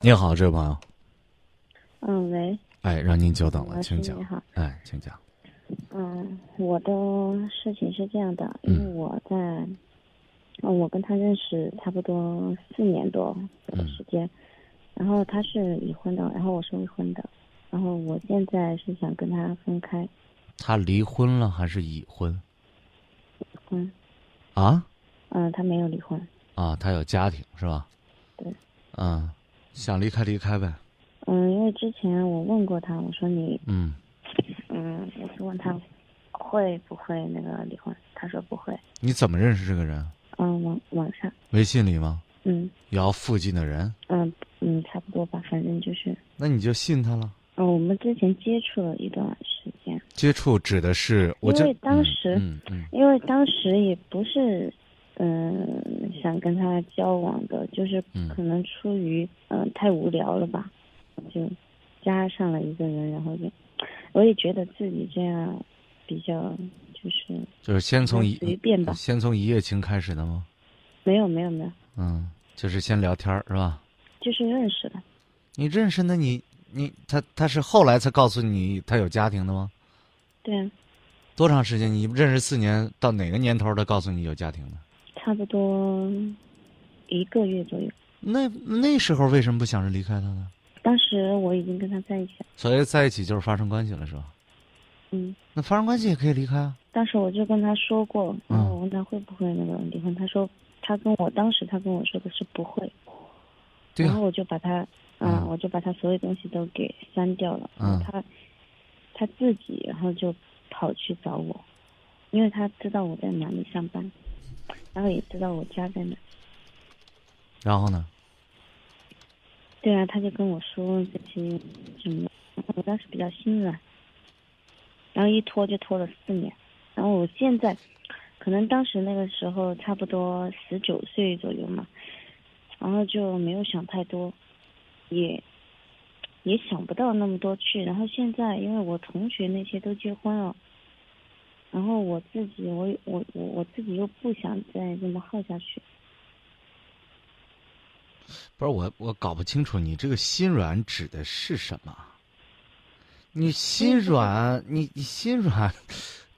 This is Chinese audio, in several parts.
你好，这位朋友。嗯，喂。哎，让您久等了，请讲你。好。哎，请讲。嗯，我的事情是这样的，嗯因为我在，嗯，我跟他认识差不多四年多的嗯时间，然后他是已婚的，然后我是未婚的，然后我现在是想跟他分开，他离婚了还是已婚？已婚啊嗯，他没有离婚，啊，他有家庭是吧？对。嗯，想离开离开呗。嗯，因为之前我问过他，我说你，嗯，嗯，我是问他会不会那个离婚，他说不会，你怎么认识这个人？嗯，网网上，微信里吗？嗯摇附近的人？嗯嗯，差不多吧，反正就是。那你就信他了？嗯，我们之前接触了一段时间，接触指的是我就因为当时嗯嗯因为当时也不是嗯、想跟他交往的，就是嗯可能出于嗯、太无聊了吧，就加上了一个人，然后就我也觉得自己这样比较就是嗯，就是先从一随便吧先从一夜情开始的吗？没有没有没有，嗯，就是先聊天儿是吧？就是认识的，你认识那你你他他是后来才告诉你他有家庭的吗？对啊，多长时间？你认识四年，到哪个年头他告诉你有家庭的？差不多一个月左右。那那时候为什么不想着离开他呢？当时我已经跟他在一起了，所以在一起就是发生关系了，是吧？嗯。那发生关系也可以离开啊。当时我就跟他说过，然嗯后我问他会不会那个离婚，他说他跟我当时他跟我说的是不会，对啊然后，我就把他，嗯啊，我就把他所有东西都给删掉了，他他自己然后就跑去找我，因为他知道我在哪里上班，然后也知道我家在哪，然后呢？对啊，他就跟我说这些什么，我当时比较心软，然后一拖就拖了四年，然后我现在，可能当时那个时候差不多十九岁左右嘛，然后就没有想太多，也也想不到那么多去，然后现在因为我同学那些都结婚了，然后我自己我我我我自己又不想再这么耗下去，不是我，我搞不清楚你这个心软指的是什么？你心软，你你心软，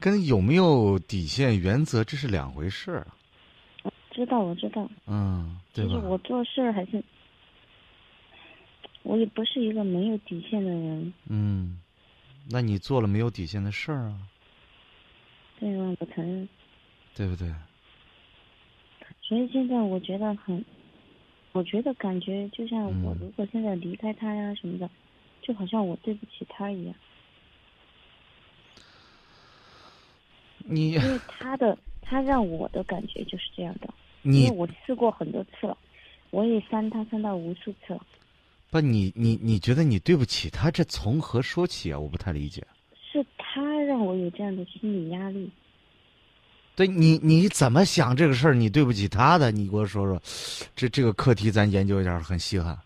跟有没有底线、原则这是两回事儿。知道我知道。嗯，对吧？其实我做事儿还是，我也不是一个没有底线的人，嗯，那你做了没有底线的事儿啊，这个我承认。对不对？所以现在我觉得很，我觉得感觉就像我嗯如果现在离开他呀什么的，就好像我对不起他一样，你因为他的他让我的感觉就是这样的，因你为我试过很多次了，我也删他删到无数次了，不，你你你觉得你对不起他，这从何说起啊？我不太理解。我有这样的心理压力。对你你怎么想这个事儿？你对不起他的，你给我说说，这这个课题咱研究一下，很稀罕。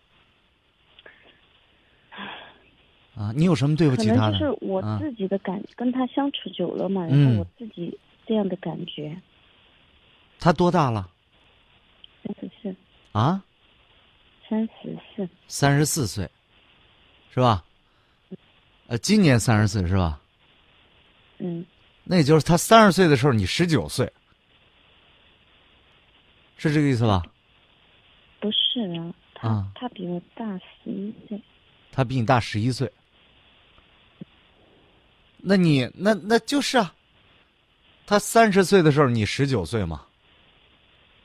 啊，你有什么对不起他的？能就是我啊自己的感，跟他相处久了嘛，然嗯后我自己这样的感觉，他多大了？三十四，啊，三十四，三十四岁，是吧？呃，今年三十四是吧？嗯，那也就是他三十岁的时候，你十九岁，是这个意思吧？不是啊，他、啊他比我大十一岁，他比你大十一岁，那你那那就是啊，他三十岁的时候你十九岁嘛，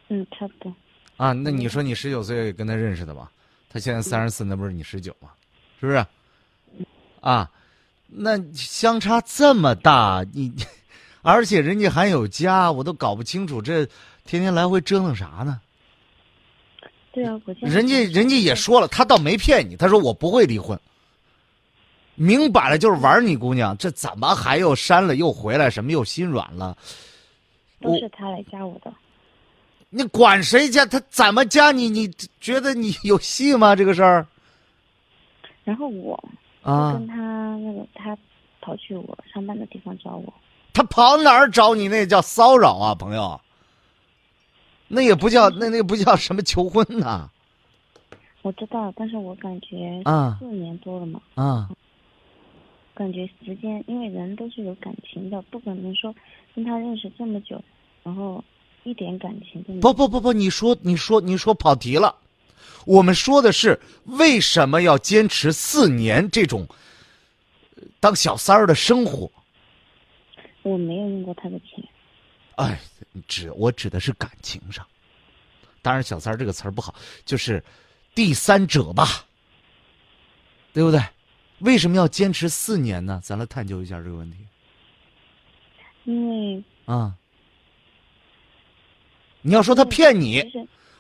嗯，差不多，啊，那你说你十九岁跟他认识的吧？他现在三十四，那不是你十九吗？是不是？啊，那相差这么大，你，而且人家还有家，我都搞不清楚这天天来回折腾啥呢？对啊，我人家人家也说了，他倒没骗你，他说我不会离婚，明摆了就是玩你姑娘，这怎么还又删了又回来，什么又心软了？都是他来加我的，你管谁加？他怎么加你？你觉得你有戏吗？这个事儿然后我就啊跟，他那个他跑去我上班的地方找我，他跑哪儿找你？那叫骚扰啊，朋友。那也不叫那那不叫什么求婚呐、我知道，但是我感觉啊四年多了嘛，啊，感觉时间，因为人都是有感情的，不可能说跟他认识这么久，然后一点感情都没有。不不不不，你说你说你说跑题了。我们说的是为什么要坚持四年这种呃当小三儿的生活？我没有用过他的钱，哎，指我指的是感情上。当然，“小三儿”这个词儿不好，就是第三者吧，对不对？为什么要坚持四年呢？咱来探究一下这个问题因为啊。你要说他骗你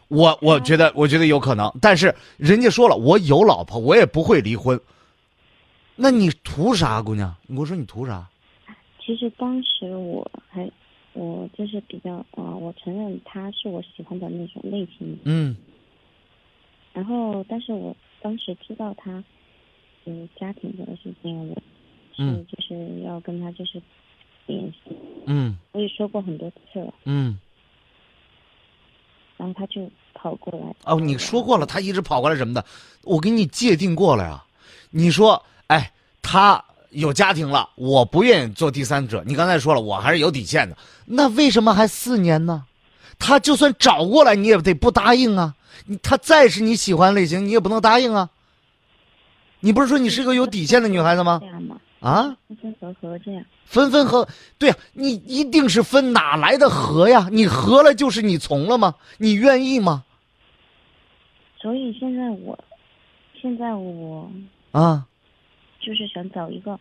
我我觉得我觉得有可能，但是人家说了，我有老婆，我也不会离婚。那你图啥，姑娘？我说你图啥？其实当时我还我就是比较啊、呃我承认他是我喜欢的那种类型，嗯然后但是我当时知道他嗯家庭这个事情，我是嗯就是要跟他就是联系，嗯我也说过很多次了，嗯。然后他就跑过来。哦，你说过了，他一直跑过来什么的，我给你界定过了呀。你说，哎，他有家庭了，我不愿意做第三者。你刚才说了，我还是有底线的。那为什么还四年呢？他就算找过来，你也得不答应啊。你他再是你喜欢类型，你也不能答应啊。你不是说你是个有底线的女孩子吗这？样嘛，啊，分分合合这样。分分合，对呀、你一定是分，哪来的合呀？你合了就是你从了吗？你愿意吗？所以现在我，现在我啊。就是想找一个，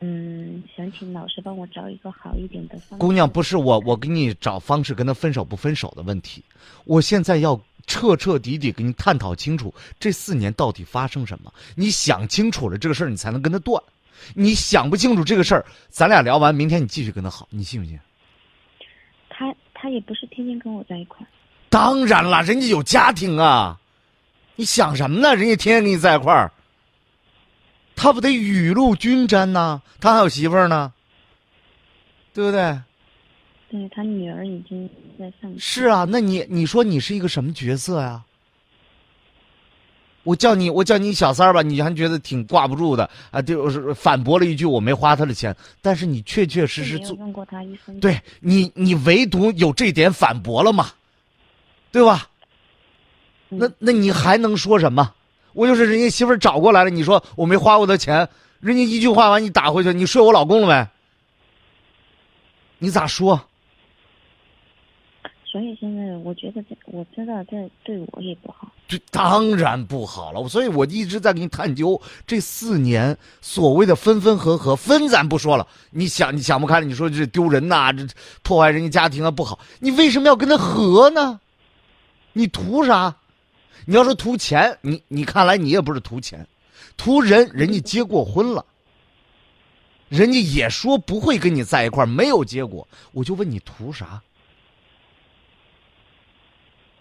嗯，想请老师帮我找一个好一点的方式。姑娘，不是我，我给你找方式跟他分手不分手的问题，我现在要彻彻底底给你探讨清楚这四年到底发生什么。你想清楚了这个事儿，你才能跟他断。你想不清楚这个事儿，咱俩聊完，明天你继续跟他好，你信不信？他他也不是天天跟我在一块儿，当然了，人家有家庭啊，你想什么呢？人家天天跟你在一块儿，他不得雨露均沾呐？他还有媳妇儿呢，对不对？对他女儿已经在上。是啊，那你你说你是一个什么角色呀？我叫你我叫你小三儿吧，你还觉得挺挂不住的啊？就是反驳了一句我没花他的钱，但是你确确实实做，用过他一分钱。对你你唯独有这点反驳了嘛，对吧？嗯那那你还能说什么？我就是人家媳妇儿找过来了，你说我没花过他钱，人家一句话完你打回去，你睡我老公了没？你咋说？所以现在我觉得这我知道这对我也不好。这当然不好了，所以我一直在给你探究这四年所谓的分分合合，分咱不说了，你想你想不开，你说这丢人呐、这破坏人家家庭啊不好，你为什么要跟他和呢？你图啥？你要说图钱，你你看来你也不是图钱，图人，人家结过婚了，人家也说不会跟你在一块儿，没有结果，我就问你图啥？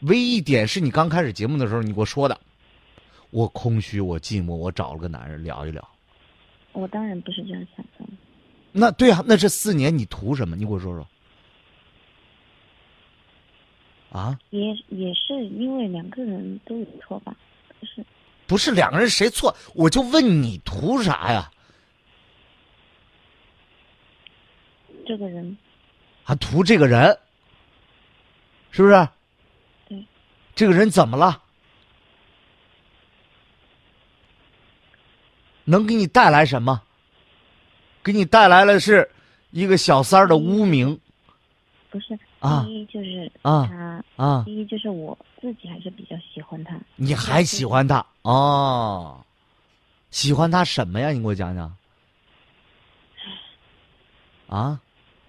唯一一点是你刚开始节目的时候你给我说的，我空虚，我寂寞，我找了个男人聊一聊。我当然不是这样想的。那对啊，那这四年你图什么？你给我说说。啊，也也是因为两个人都有错吧，不是不是两个人谁错，我就问你图啥呀？这个人还图这个人，是不是？对。这个人怎么了？能给你带来什么？给你带来了是一个小三儿的污名不是啊第一就是啊他，啊！第一就是我自己还是比较喜欢他。你还喜欢他哦？喜欢他什么呀？你给我讲讲。啊，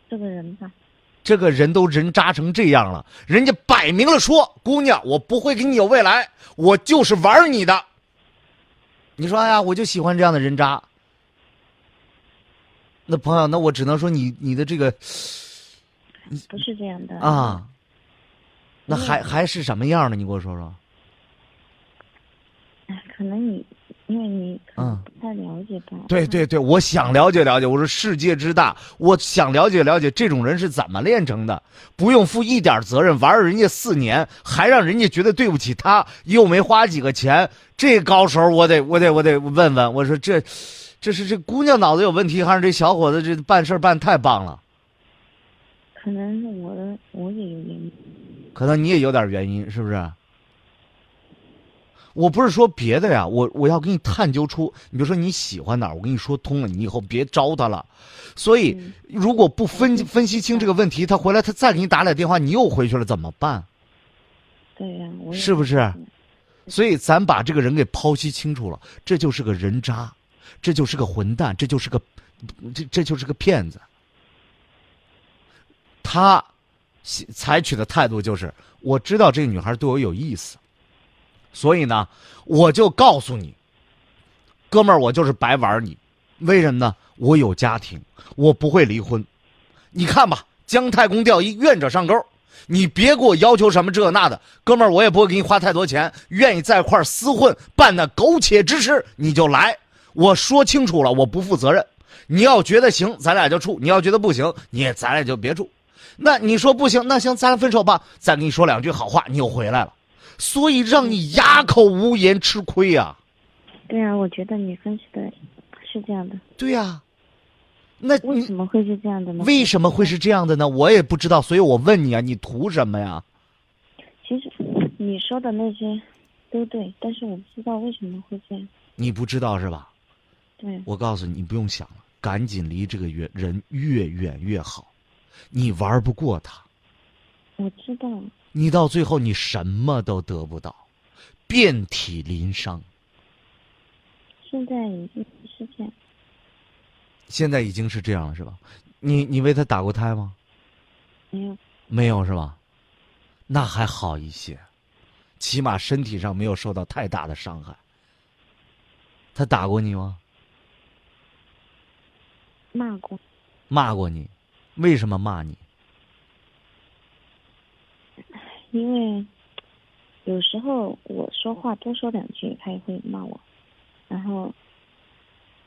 这个人吧？这个人都人渣成这样了，人家摆明了说：“姑娘，我不会跟你有未来，我就是玩你的。”你说哎呀，我就喜欢这样的人渣。那朋友，那我只能说你你的这个不是这样的啊，那还还是什么样的？你给我说说。哎，可能你因为你嗯不太了解吧。对对对，我想了解了解。我说世界之大，我想了解了解这种人是怎么炼成的，不用负一点责任，玩人家四年，还让人家觉得对不起他，又没花几个钱，这高手我得我得我得问问。我说这，这是这姑娘脑子有问题，还是这小伙子这办事儿办太棒了？可能是我的我也有原因。可能你也有点原因，是不是？我不是说别的呀，我我要给你探究出，你比如说你喜欢哪儿，我跟你说通了，你以后别招他了。所以，嗯如果不分分析清这个问题，他回来他再给你打俩电话，你又回去了怎么办？对呀、是不是嗯所以咱把这个人给剖析清楚了，这就是个人渣，这就是个混蛋，这就是个，这这就是个骗子。他采取的态度就是，我知道这个女孩对我有意思，所以呢，我就告诉你，哥们儿，我就是白玩你，为什么呢？我有家庭，我不会离婚。你看吧，姜太公钓鱼，愿者上钩。你别给我要求什么这那的，哥们儿，我也不会给你花太多钱。愿意在一块厮混，办那苟且之事，你就来。我说清楚了，我不负责任。你要觉得行，咱俩就处；你要觉得不行，你也咱俩就别处。那你说不行，那行，咱俩分手吧。再跟你说两句好话，你又回来了，所以让你哑口无言，吃亏呀、对啊，我觉得你分析的是这样的。对呀、那为什么会是这样的呢？为什么会是这样的呢？我也不知道，所以我问你啊，你图什么呀？其实你说的那些都对，但是我不知道为什么会这样。你不知道是吧？对，我告诉你，你不用想了，赶紧离这个越人越远越好。你玩不过他，我知道。你到最后你什么都得不到，遍体鳞伤。现在已经是这样，现在已经是这样了，是吧？你你为他打过胎吗？没有，没有是吧？那还好一些，起码身体上没有受到太大的伤害。他打过你吗？骂过。骂过你？为什么骂你？因为有时候我说话多说两句，他也会骂我，然后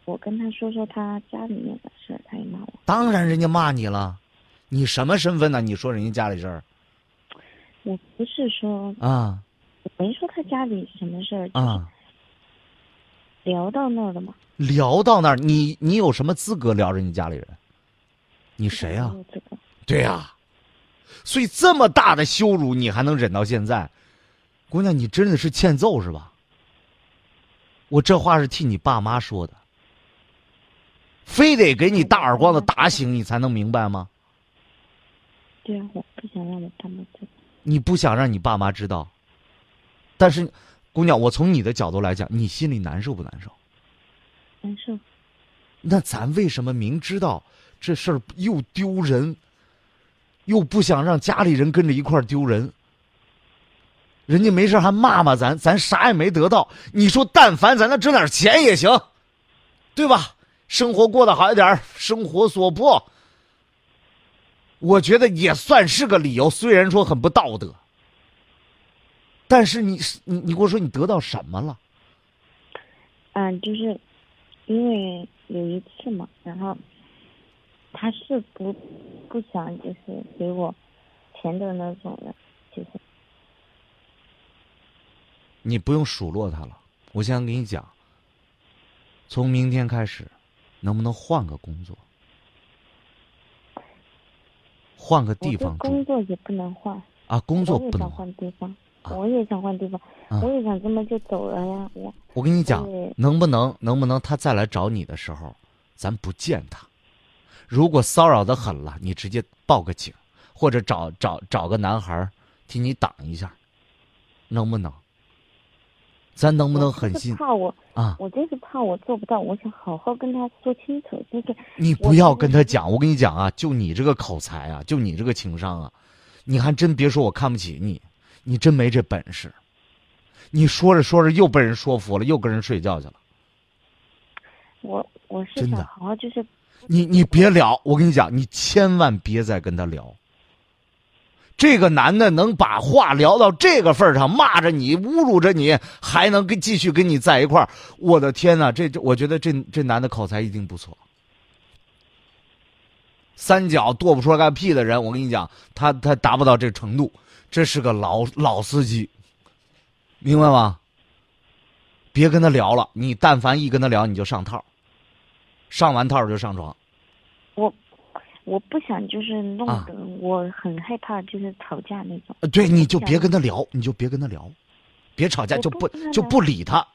我跟他说说他家里面的事儿，他也骂我。当然，人家骂你了。你什么身份呢？你说人家家里事儿我不是说啊我没说他家里什么事儿，啊！聊到那儿了嘛。聊到那儿，你你有什么资格聊人家家里人？你谁呀、没有这个对呀、所以这么大的羞辱，你还能忍到现在，姑娘，你真的是欠揍是吧？我这话是替你爸妈说的，非得给你大耳光子打醒，你才能明白吗？对啊，我不想让我爸妈知道。你不想让你爸妈知道，但是，姑娘，我从你的角度来讲，你心里难受不难受？难受。那咱为什么明知道这事儿又丢人，又不想让家里人跟着一块丢人？人家没事还骂骂咱，咱啥也没得到。你说，但凡咱能挣点钱也行，对吧？生活过得好一点，生活所迫，我觉得也算是个理由。虽然说很不道德，但是你你你给我说，你得到什么了？嗯，就是因为有一次嘛，然后他是不不想就是给我钱的那种人，就是你不用数落他了。我现在跟你讲，从明天开始，能不能换个工作，换个地方住工作也不能换，啊？工作不能换。地方，啊我也想换地方，啊我也想这么就走了呀，我我跟你讲，能不能能不能他再来找你的时候，咱不见他。如果骚扰的狠了，你直接报个警，或者找找找个男孩替你挡一下，能不能？咱能不能狠心怕我，啊？我就是怕我做不到，我想好好跟他说清楚，就是你不要跟他讲，我跟你讲啊，就你这个口才啊，就你这个情商啊，你还真别说我看不起你，你真没这本事。你说着说着又被人说服了，又跟人睡觉去了。我我是想好好就是你你别聊，我跟你讲，你千万别再跟他聊。这个男的能把话聊到这个份儿上，骂着你，侮辱着你，还能跟继续跟你在一块儿，我的天哪！这这，我觉得这这男的口才一定不错。三脚跺不出来个屁的人，我跟你讲，他他达不到这程度，这是个老老司机，明白吗？别跟他聊了，你但凡一跟他聊，你就上套，上完套就上床。我我不想就是弄啊得我很害怕，就是吵架那种。呃，对，你就别跟他聊，你就别跟他聊，别吵架，我就不就不理他，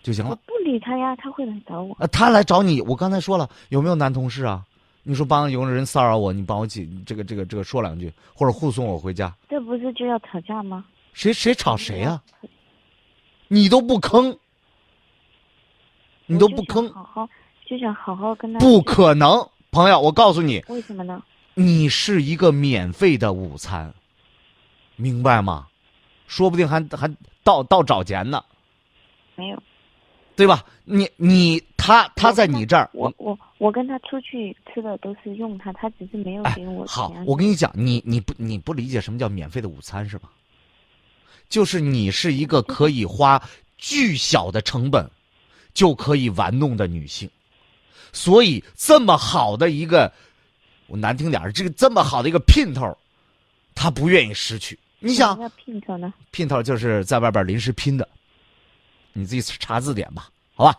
就行了。我不理他呀，他会来找我。呃，他来找你，我刚才说了，有没有男同事啊？你说帮有人骚扰我，你帮我解这个这个这个说两句，或者护送我回家，这不是就要吵架吗？谁谁吵谁呀、你都不吭，你都不吭，好好就想好好跟他。不可能，朋友，我告诉你，为什么呢？你是一个免费的午餐，明白吗？说不定还还倒倒找钱呢，没有。对吧？你你他他在你这儿，我我我跟他出去吃的都是用他，他只是没有给我钱。哎好，我跟你讲，你你不你不理解什么叫免费的午餐是吧？就是你是一个可以花巨小的成本就可以玩弄的女性，所以这么好的一个，我难听点儿，这个这么好的一个姘头，他不愿意失去。你想什，么姘头呢？姘头就是在外边临时拼的，你自己查字典吧，好吧？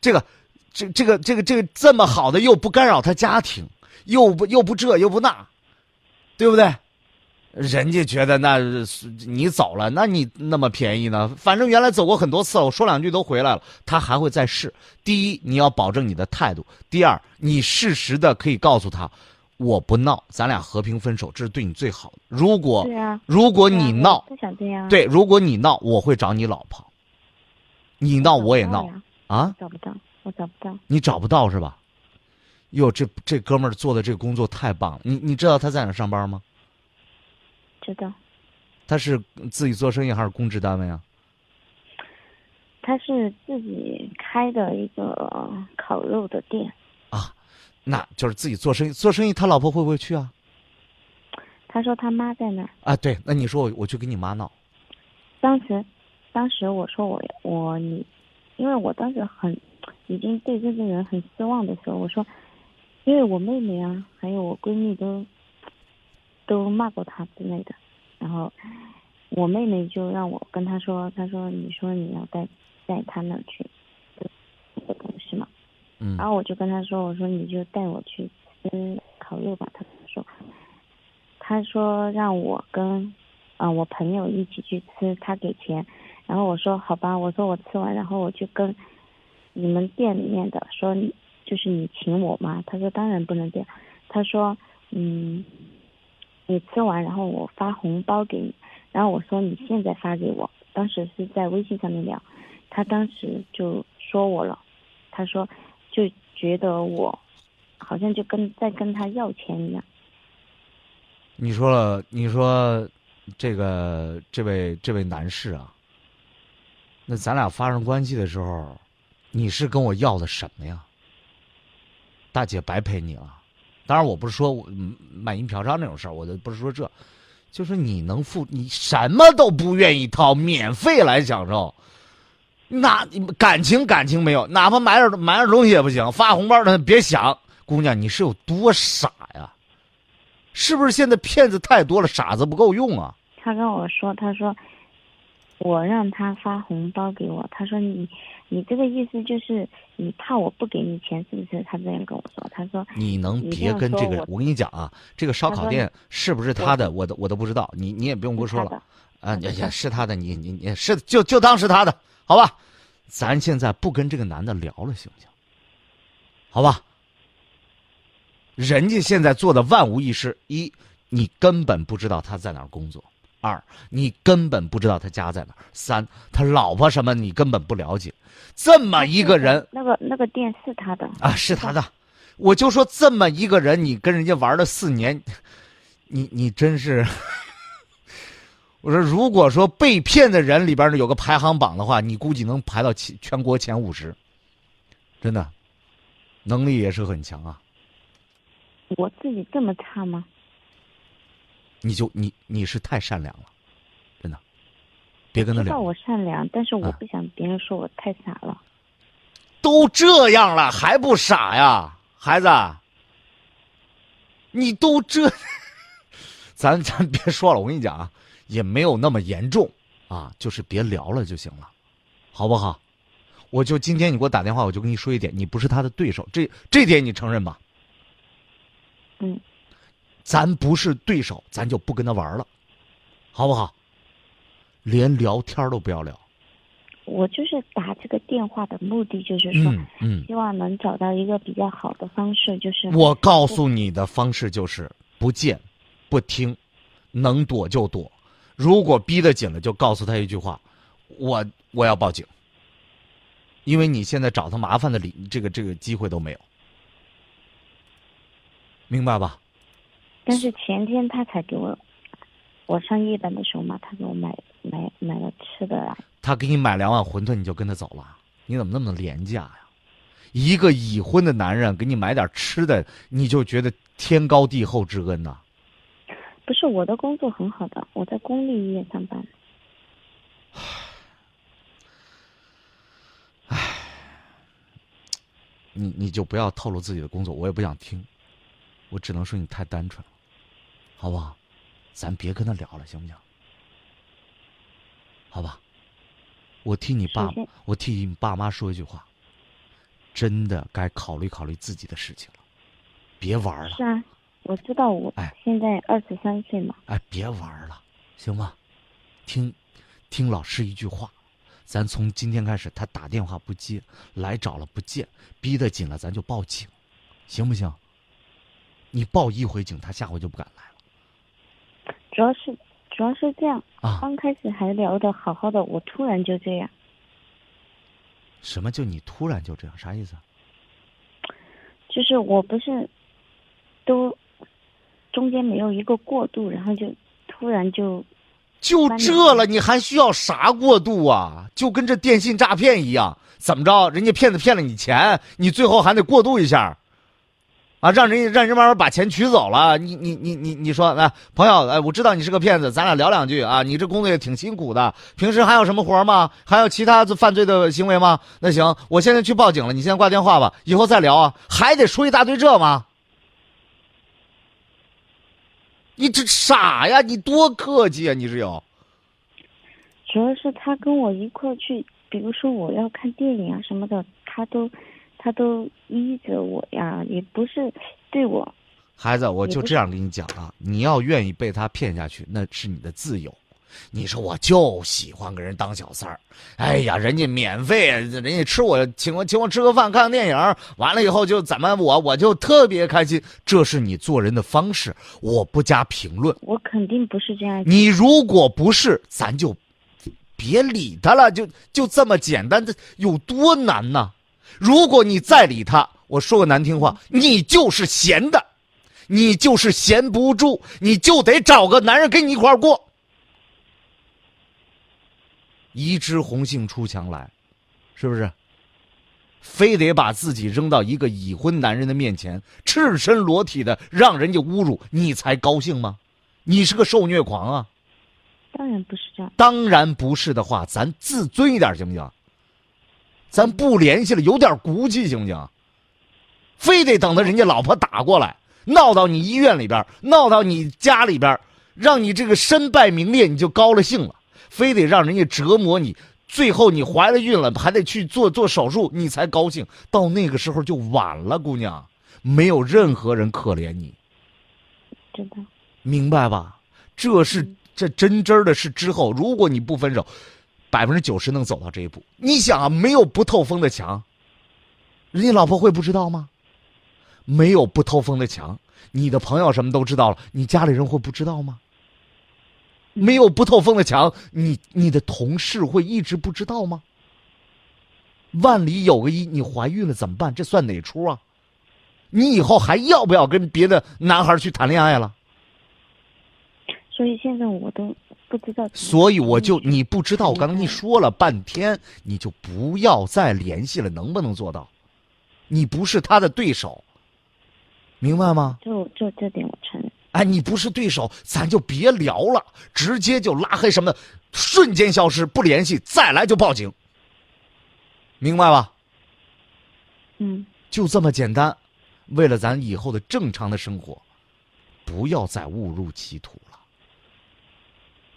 这个，这这个这个这个这么好的又不干扰他家庭，又不又不这又不那，对不对？人家觉得那是你走了，那你那么便宜呢？反正原来走过很多次了，我说两句都回来了，他还会再试。第一，你要保证你的态度；第二，你适时的可以告诉他，我不闹，咱俩和平分手，这是对你最好的。如果啊。如果你闹，我不想这样啊。对，如果你闹，我会找你老婆。你闹我也闹啊！找不到，我找不到。你找不到是吧？哟，这这哥们儿做的这个工作太棒了。你你知道他在哪上班吗？知道，他是自己做生意还是公职单位啊？他是自己开的一个烤肉的店。啊，那就是自己做生意。做生意，他老婆会不会去啊？他说他妈在那儿。啊，对，那你说我我去跟你妈闹，当时，当时我说我我你，因为我当时很已经对这个人很失望的时候，我说，因为我妹妹啊，还有我闺蜜都都骂过他之类的，然后我妹妹就让我跟他说，她说你说你要带带他那儿去，这个东西嘛，嗯然后我就跟他说，我说你就带我去吃烤肉吧。他说，他说让我跟啊、我朋友一起去吃，他给钱。然后我说好吧，我说我吃完，然后我就跟你们店里面的说，就是你请我嘛？他说当然不能这样。他说嗯，你吃完，然后我发红包给你。然后我说你现在发给我，当时是在微信上面聊，他当时就说我了，他说就觉得我好像就跟在跟他要钱一样。你说了，你说这个这位这位男士啊，那咱俩发生关系的时候，你是跟我要的什么呀？大姐白陪你了，当然我不是说我卖淫嫖娼那种事儿，我就不是说这，就是你能付，你什么都不愿意掏，免费来享受，那感情感情没有，哪怕买点买点东西也不行，发红包的别想，姑娘你是有多傻呀？是不是现在骗子太多了，傻子不够用啊？他跟我说，他说我让他发红包给我，他说你你这个意思就是你怕我不给你钱是不是？他这样跟我说，他说你能别？跟这个我跟你讲啊，这个烧烤店是不是他的，我都我都不知道，你你也不用跟我说了啊，也也是他的，你你你是就就当是他的，好吧？咱现在不跟这个男的聊了，行不行？好吧？人家现在做的万无一失：一，你根本不知道他在哪儿工作；二，你根本不知道他家在哪儿；三，他老婆什么你根本不了解。这么一个人，那个那个店是他的啊，是他的。我就说这么一个人，你跟人家玩了四年，你你真是，我说如果说被骗的人里边呢有个排行榜的话，你估计能排到前全国前五十，真的，能力也是很强啊。我自己这么差吗？你就你你是太善良了，真的，别跟他聊。知道我善良，但是我啊不想别人说我太傻了。都这样了还不傻呀，孩子？你都这，咱咱别说了，我跟你讲啊，也没有那么严重啊，就是别聊了就行了，好不好？我就今天你给我打电话，我就跟你说一点，你不是他的对手，这这点你承认吧？嗯，咱不是对手，咱就不跟他玩了，好不好？连聊天都不要聊。我就是打这个电话的目的就是说，嗯嗯，希望能找到一个比较好的方式，就是我告诉你的方式就是不见，不听，能躲就躲。如果逼得紧了，就告诉他一句话：我我要报警，因为你现在找他麻烦的理这个这个机会都没有，明白吧？但是前天他才给我，我上夜班的时候嘛，他给我买买买了吃的来。他给你买两碗馄饨，你就跟他走了？你怎么那么廉价呀？一个已婚的男人给你买点吃的，你就觉得天高地厚之恩呐、不是我的工作很好的，我在公立医院上班。唉你你就不要透露自己的工作，我也不想听，我只能说你太单纯了，好不好？咱别跟他聊了，行不行？好吧，我替你爸我替你爸妈说一句话，真的该考虑考虑自己的事情了，别玩了是，啊，我知道我哎现在二十三岁嘛，哎，别玩了，行吗？听，听老师一句话，咱从今天开始，他打电话不接，来找了不见，逼得紧了，咱就报警，行不行？你报一回警，他下回就不敢来了主要是主要是这样，啊！刚开始还聊的好好的，我突然就这样，什么就你突然就这样？啥意思？就是我不是都中间没有一个过渡，然后就突然就就这了，你还需要啥过渡啊？就跟这电信诈骗一样，怎么着？人家骗子骗了你钱，你最后还得过渡一下，啊，让人让人慢慢把钱取走了。你你你你你说，来，朋友，哎，我知道你是个骗子，咱俩聊两句啊。你这工作也挺辛苦的，平时还有什么活吗？还有其他犯罪的行为吗？那行，我现在去报警了，你先挂电话吧，以后再聊啊。还得说一大堆这吗？你这傻呀？你多客气啊！你是有。主要是他跟我一块去，比如说我要看电影啊什么的，他都他都依着我呀，也不是对我孩子，我就这样跟你讲啊，你要愿意被他骗下去，那是你的自由。你说我就喜欢给人当小三儿，哎呀，人家免费，人家吃我请我请我吃个饭，看个电影，完了以后就怎么我我就特别开心，这是你做人的方式，我不加评论。我肯定不是这样。你如果不是，咱就别理他了，就就这么简单，这有多难呢？如果你再理他，我说个难听话，你就是闲的，你就是闲不住，你就得找个男人跟你一块儿过。一枝红杏出墙来，是不是？非得把自己扔到一个已婚男人的面前，赤身裸体的让人家侮辱，你才高兴吗？你是个受虐狂啊！当然不是这样。当然不是的话，咱自尊一点行不行？咱不联系了，有点骨气行不行？非得等到人家老婆打过来，闹到你医院里边，闹到你家里边，让你这个身败名裂，你就高了兴了。非得让人家折磨你，最后你怀了孕了，还得去做做手术，你才高兴。到那个时候就晚了，姑娘，没有任何人可怜你。真的。明白吧？这是这真真儿的是之后，如果你不分手，百分之九十能走到这一步。你想啊，没有不透风的墙，人家老婆会不知道吗？没有不透风的墙，你的朋友什么都知道了，你家里人会不知道吗？没有不透风的墙，你你的同事会一直不知道吗？万里有个一，你怀孕了怎么办？这算哪出啊？你以后还要不要跟别的男孩去谈恋爱了？所以现在我都不知道。所以我就你不知道，我刚才跟你说了半天，你就不要再联系了，能不能做到？你不是他的对手，明白吗？就就这点我承认。哎，你不是对手，咱就别聊了，直接就拉黑什么的，瞬间消失，不联系，再来就报警，明白吧？嗯，就这么简单。为了咱以后的正常的生活，不要再误入歧途了。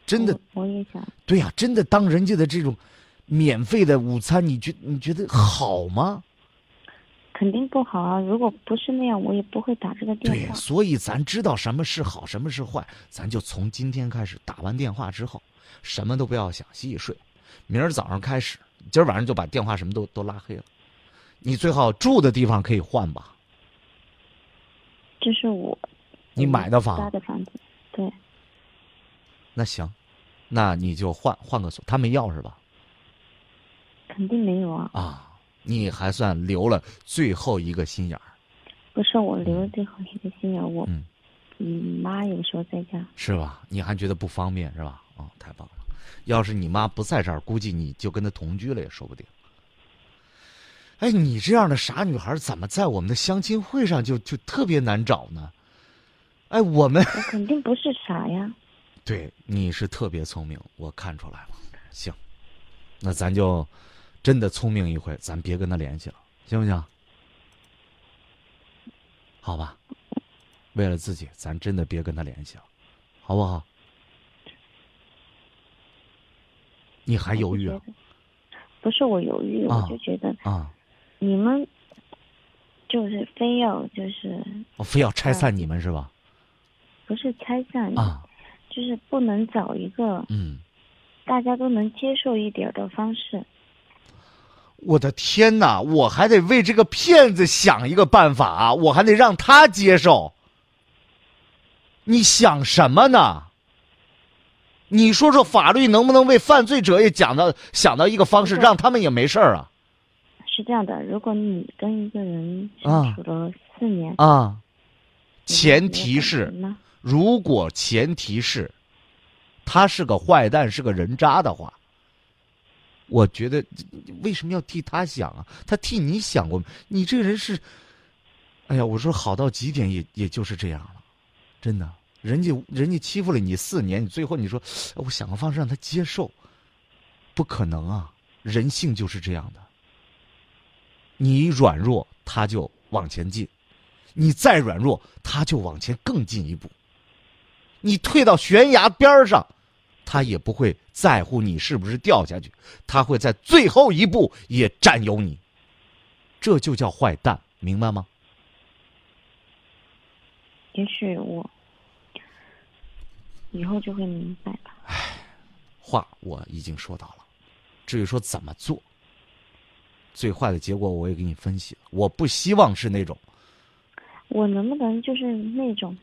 真的，我我也想。对呀、真的当人家的这种免费的午餐，你觉你觉得好吗？肯定不好啊！如果不是那样，我也不会打这个电话对，话。所以咱知道什么是好，什么是坏，咱就从今天开始打完电话之后，什么都不要想，洗洗睡。明儿早上开始，今儿晚上就把电话什么都都拉黑了。你最好住的地方可以换吧？这是我你买的房家的房子，对，那行，那你就换换个所，他没钥匙吧？肯定没有啊。啊，你还算留了最后一个心眼儿，不是我留了最后一个心眼儿，我嗯嗯妈有时候在家，是吧？你还觉得不方便是吧？哦，太棒了！要是你妈不在这儿，估计你就跟她同居了也说不定。哎，你这样的傻女孩，怎么在我们的相亲会上就就特别难找呢？哎，我们我肯定不是傻呀。对你是特别聪明，我看出来了。行，那咱就真的聪明一回，咱别跟他联系了，行不行？好吧，为了自己，咱真的别跟他联系了，好不好？你还犹豫啊？不是我犹豫，啊我就觉得啊！你们就是非要就是我非要拆散你们是吧？不是拆散，啊，就是不能找一个嗯，大家都能接受一点儿的方式。我的天哪！我还得为这个骗子想一个办法，我还得让他接受。你想什么呢？你说说法律能不能为犯罪者也讲到想到一个方式，让他们也没事儿啊？是这样的，如果你跟一个人啊相处了四年，啊，前提是？如果前提是他是个坏蛋，是个人渣的话，我觉得为什么要替他想啊？他替你想过吗？你这个人是，哎呀，我说好到极点也也就是这样了，真的，人家人家欺负了你四年，你最后你说我想个方式让他接受，不可能啊，人性就是这样的。你软弱，他就往前进；你再软弱，他就往前更进一步。你退到悬崖边儿上，他也不会在乎你是不是掉下去，他会在最后一步也占有你。这就叫坏蛋，明白吗？也许我以后就会明白吧。话我已经说到了，至于说怎么做，最坏的结果我也给你分析了。我不希望是那种我能不能就是那种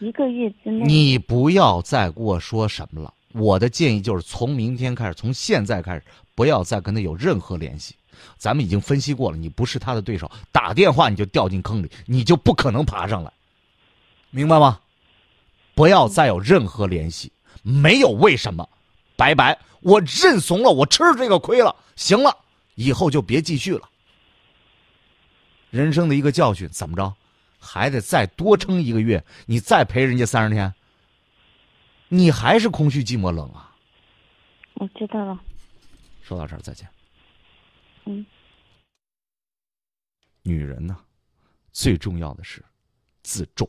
一个月之内？你不要再给我说什么了。我的建议就是从明天开始，从现在开始，不要再跟他有任何联系。咱们已经分析过了，你不是他的对手，打电话你就掉进坑里，你就不可能爬上来，明白吗？不要再有任何联系，没有为什么，拜拜，我认怂了，我吃这个亏了，行了，以后就别继续了。人生的一个教训，怎么着，还得再多撑一个月，你再陪人家三十天，你还是空虚寂寞冷啊。我知道了，说到这儿，再见。嗯，女人呢，最重要的是自重。